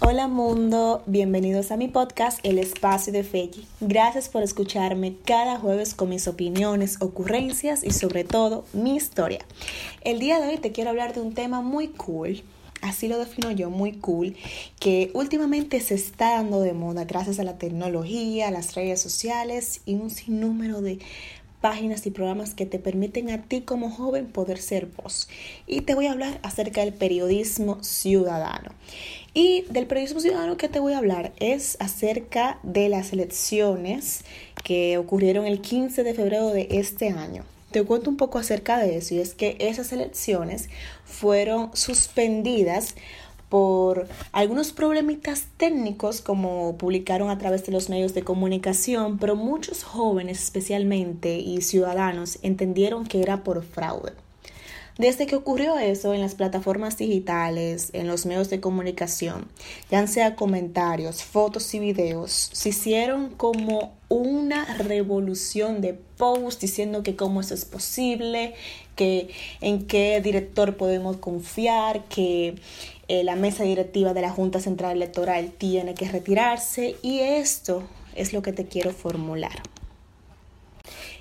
Hola mundo, bienvenidos a mi podcast El Espacio de Feji. Gracias por escucharme cada jueves con mis opiniones, ocurrencias y sobre todo mi historia. El día de hoy te quiero hablar de un tema muy cool, así lo defino yo, muy cool, que últimamente se está dando de moda gracias a la tecnología, las redes sociales y un sinnúmero de páginas y programas que te permiten a ti como joven poder ser vos. Y te voy a hablar acerca del periodismo ciudadano. Y del periodismo ciudadano que te voy a hablar es acerca de las elecciones que ocurrieron el 15 de febrero de este año. Te cuento un poco acerca de eso y es que esas elecciones fueron suspendidas por algunos problemitas técnicos como publicaron a través de los medios de comunicación, pero muchos jóvenes especialmente y ciudadanos entendieron que era por fraude. Desde que ocurrió eso en las plataformas digitales, en los medios de comunicación, ya sea comentarios, fotos y videos, se hicieron como una revolución de posts diciendo que cómo eso es posible, que en qué director podemos confiar, que eh, la mesa directiva de la Junta Central Electoral tiene que retirarse y esto es lo que te quiero formular.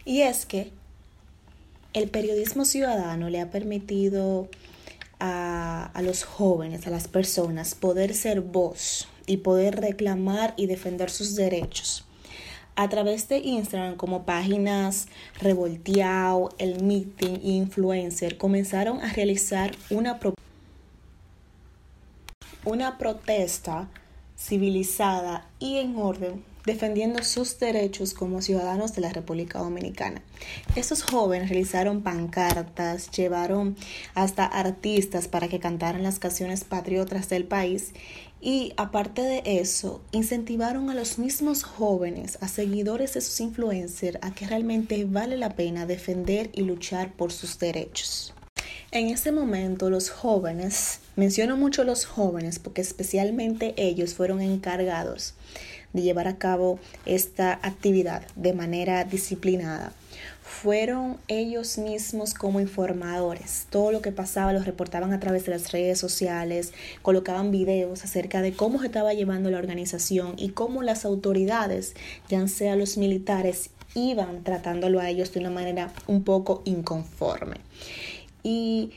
Y es que el periodismo ciudadano le ha permitido a, los jóvenes, a las personas, poder ser voz y poder reclamar y defender sus derechos. A través de Instagram, como páginas Revolteado, El Meeting Influencer, comenzaron a realizar una, una protesta civilizada y en orden defendiendo sus derechos como ciudadanos de la República Dominicana. Estos jóvenes realizaron pancartas, llevaron hasta artistas para que cantaran las canciones patriotas del país y aparte de eso, incentivaron a los mismos jóvenes, a seguidores de sus influencers, a que realmente vale la pena defender y luchar por sus derechos. En ese momento los jóvenes, menciono mucho los jóvenes porque especialmente ellos fueron encargados de llevar a cabo esta actividad de manera disciplinada. Fueron ellos mismos como informadores. Todo lo que pasaba lo reportaban a través de las redes sociales, colocaban videos acerca de cómo se estaba llevando la organización y cómo las autoridades, ya sea los militares, iban tratándolo a ellos de una manera un poco inconforme. Y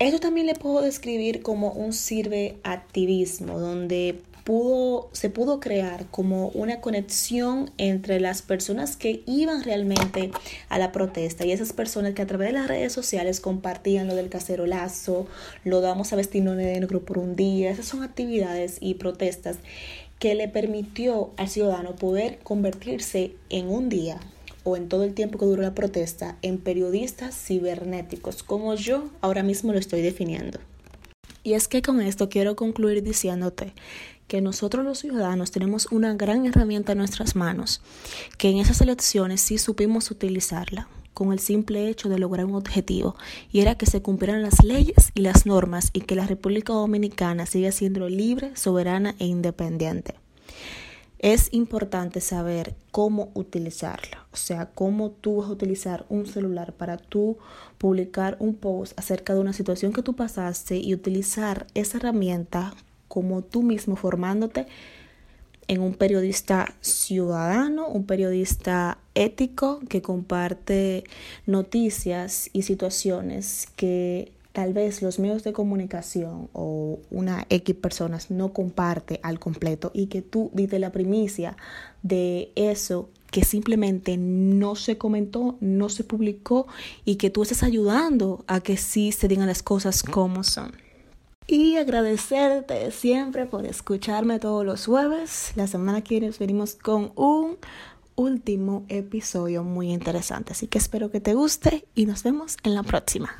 esto también le puedo describir como un sirve activismo, donde se pudo crear como una conexión entre las personas que iban realmente a la protesta y esas personas que a través de las redes sociales compartían lo del cacerolazo, lo damos a vestirnos de negro por un día, esas son actividades y protestas que le permitió al ciudadano poder convertirse en un día o en todo el tiempo que duró la protesta en periodistas cibernéticos, como yo ahora mismo lo estoy definiendo. Y es que con esto quiero concluir diciéndote que nosotros los ciudadanos tenemos una gran herramienta en nuestras manos, que en esas elecciones sí supimos utilizarla con el simple hecho de lograr un objetivo, y era que se cumplieran las leyes y las normas y que la República Dominicana siga siendo libre, soberana e independiente. Es importante saber cómo utilizarla, o sea, cómo tú vas a utilizar un celular para tú publicar un post acerca de una situación que tú pasaste y utilizar esa herramienta como tú mismo formándote en un periodista ciudadano, un periodista ético que comparte noticias y situaciones que tal vez los medios de comunicación o una X personas no comparte al completo y que tú diste la primicia de eso que simplemente no se comentó, no se publicó y que tú estás ayudando a que sí se digan las cosas como son y agradecerte siempre por escucharme todos los jueves. La semana que viene venimos con un último episodio muy interesante. Así que espero que te guste y nos vemos en la próxima.